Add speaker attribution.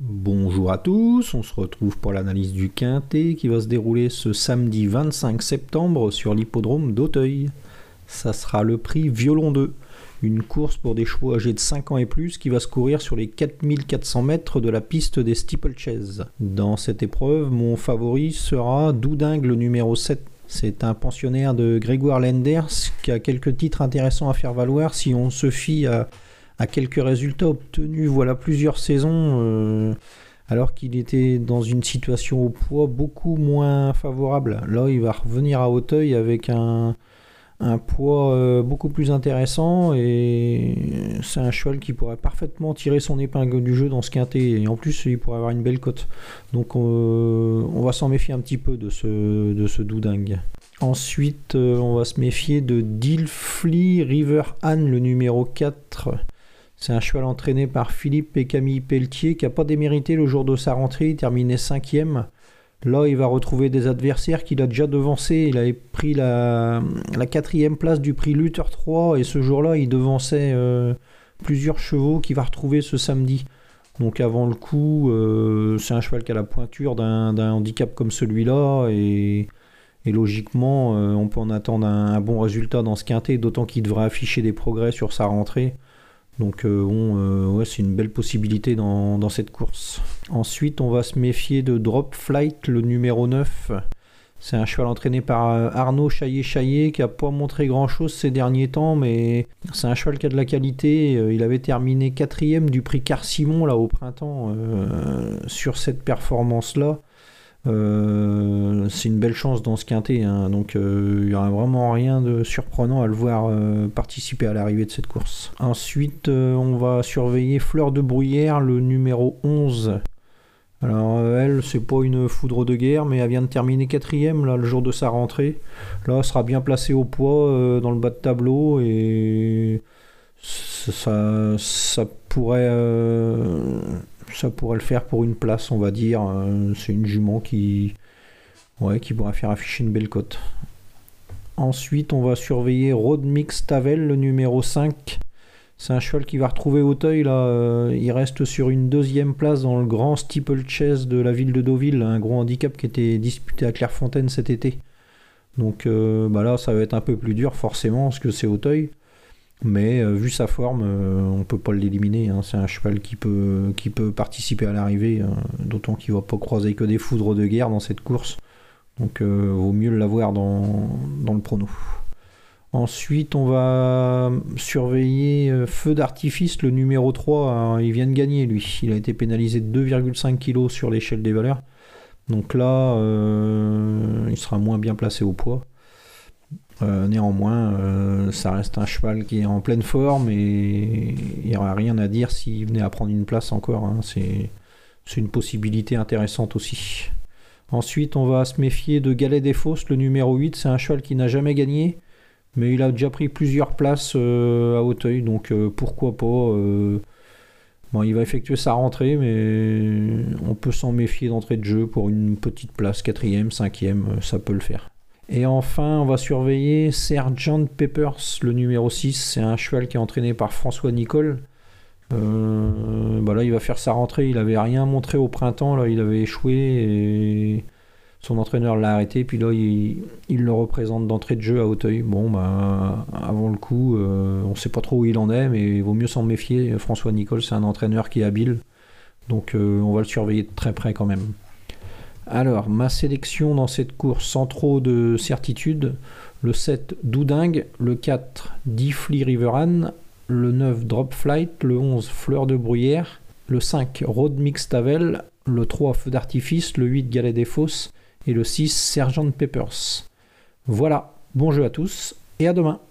Speaker 1: Bonjour à tous, on se retrouve pour l'analyse du Quintet qui va se dérouler ce samedi 25 septembre sur l'hippodrome d'Auteuil. Ça sera le prix Violon 2, une course pour des chevaux âgés de 5 ans et plus qui va se courir sur les 4400 mètres de la piste des Steeplechase. Dans cette épreuve, mon favori sera Doudingue numéro 7. C'est un pensionnaire de Grégoire Lenders qui a quelques titres intéressants à faire valoir si on se fie à à quelques résultats obtenus voilà plusieurs saisons euh, alors qu'il était dans une situation au poids beaucoup moins favorable. Là, il va revenir à Hauteuil avec un, poids euh, beaucoup plus intéressant et c'est un cheval qui pourrait parfaitement tirer son épingle du jeu dans ce quintet et en plus il pourrait avoir une belle cote. Donc euh, on va s'en méfier un petit peu de ce, de ce doudingue. Ensuite, on va se méfier de Dilfly River Anne, le numéro 4. C'est un cheval entraîné par Philippe et Camille Pelletier qui n'a pas démérité le jour de sa rentrée, il terminait cinquième. Là, il va retrouver des adversaires qu'il a déjà devancés. Il avait pris la, quatrième place du prix Luther 3 et ce jour-là, il devançait euh, plusieurs chevaux qu'il va retrouver ce samedi. Donc avant le coup, euh, c'est un cheval qui a la pointure d'un handicap comme celui-là et, logiquement, euh, on peut en attendre un, un, bon résultat dans ce quintet, d'autant qu'il devrait afficher des progrès sur sa rentrée. Donc euh, euh, ouais, c'est une belle possibilité dans, cette course. Ensuite, on va se méfier de Drop Flight, le numéro 9. C'est un cheval entraîné par euh, Arnaud Chaillet-Chaillet qui n'a pas montré grand-chose ces derniers temps, mais c'est un cheval qui a de la qualité. Il avait terminé quatrième du prix Car-Simon là au printemps sur cette performance-là. Euh, c'est une belle chance dans ce quintet, hein. donc euh, il n'y aura vraiment rien de surprenant à le voir euh, participer à l'arrivée de cette course. Ensuite, on va surveiller Fleur de Bruyère, le numéro 11. Alors elle, c'est pas une foudre de guerre, mais elle vient de terminer quatrième là le jour de sa rentrée. Là, elle sera bien placée au poids dans le bas de tableau et ça, ça pourrait ça pourrait le faire pour une place, on va dire. Euh, c'est une jument qui, ouais, pourrait faire afficher une belle cote. Ensuite, on va surveiller Road Mix Tavel, le numéro 5. C'est un cheval qui va retrouver Auteuil. Là. Euh, il reste sur une deuxième place dans le grand steeplechase de la ville de Deauville, un gros handicap qui était disputé à Clairefontaine cet été. Donc euh, bah là, ça va être un peu plus dur forcément, parce que c'est Auteuil. Mais euh, vu sa forme, euh, on ne peut pas l'éliminer. Hein. C'est un cheval qui peut, participer à l'arrivée, hein. d'autant qu'il ne va pas croiser que des foudres de guerre dans cette course. Donc euh, vaut mieux l'avoir dans, dans le prono. Ensuite, on va surveiller Feu d'artifice, le numéro 3. il vient de gagner, lui. Il a été pénalisé de 2,5 kg sur l'échelle des valeurs. Donc là, il sera moins bien placé au poids. Euh, néanmoins, euh, ça reste un cheval qui est en pleine forme et il n'y aura rien à dire s'il venait à prendre une place encore. Hein. C'est, une possibilité intéressante aussi. Ensuite, on va se méfier de Galet des Fosses, le numéro 8. C'est un cheval qui n'a jamais gagné, mais il a déjà pris plusieurs places euh, à Hauteuil, donc pourquoi pas. Bon, il va effectuer sa rentrée, mais on peut s'en méfier d'entrée de jeu pour une petite place, quatrième, cinquième, ça peut le faire. Et enfin, on va surveiller Sergeant Peppers, le numéro 6. C'est un cheval qui est entraîné par François Nicole. Euh, bah là, il va faire sa rentrée. Il avait rien montré au printemps. Là, il avait échoué et son entraîneur l'a arrêté. Puis là, il, le représente d'entrée de jeu à Hauteuil. Bon, bah, avant le coup, euh, on ne sait pas trop où il en est, mais il vaut mieux s'en méfier. François Nicole, c'est un entraîneur qui est habile. Donc, euh, on va le surveiller de très près quand même. Alors, ma sélection dans cette course sans trop de certitude, le 7 Doudingue, le 4 Diffly Riveran, le 9 Drop Flight, le 11 Fleur de Bruyère, le 5 Road Mix Tavel, le 3 Feu d'artifice, le 8 Galet des Fosses et le 6 Sergeant Peppers. Voilà, bon jeu à tous et à demain.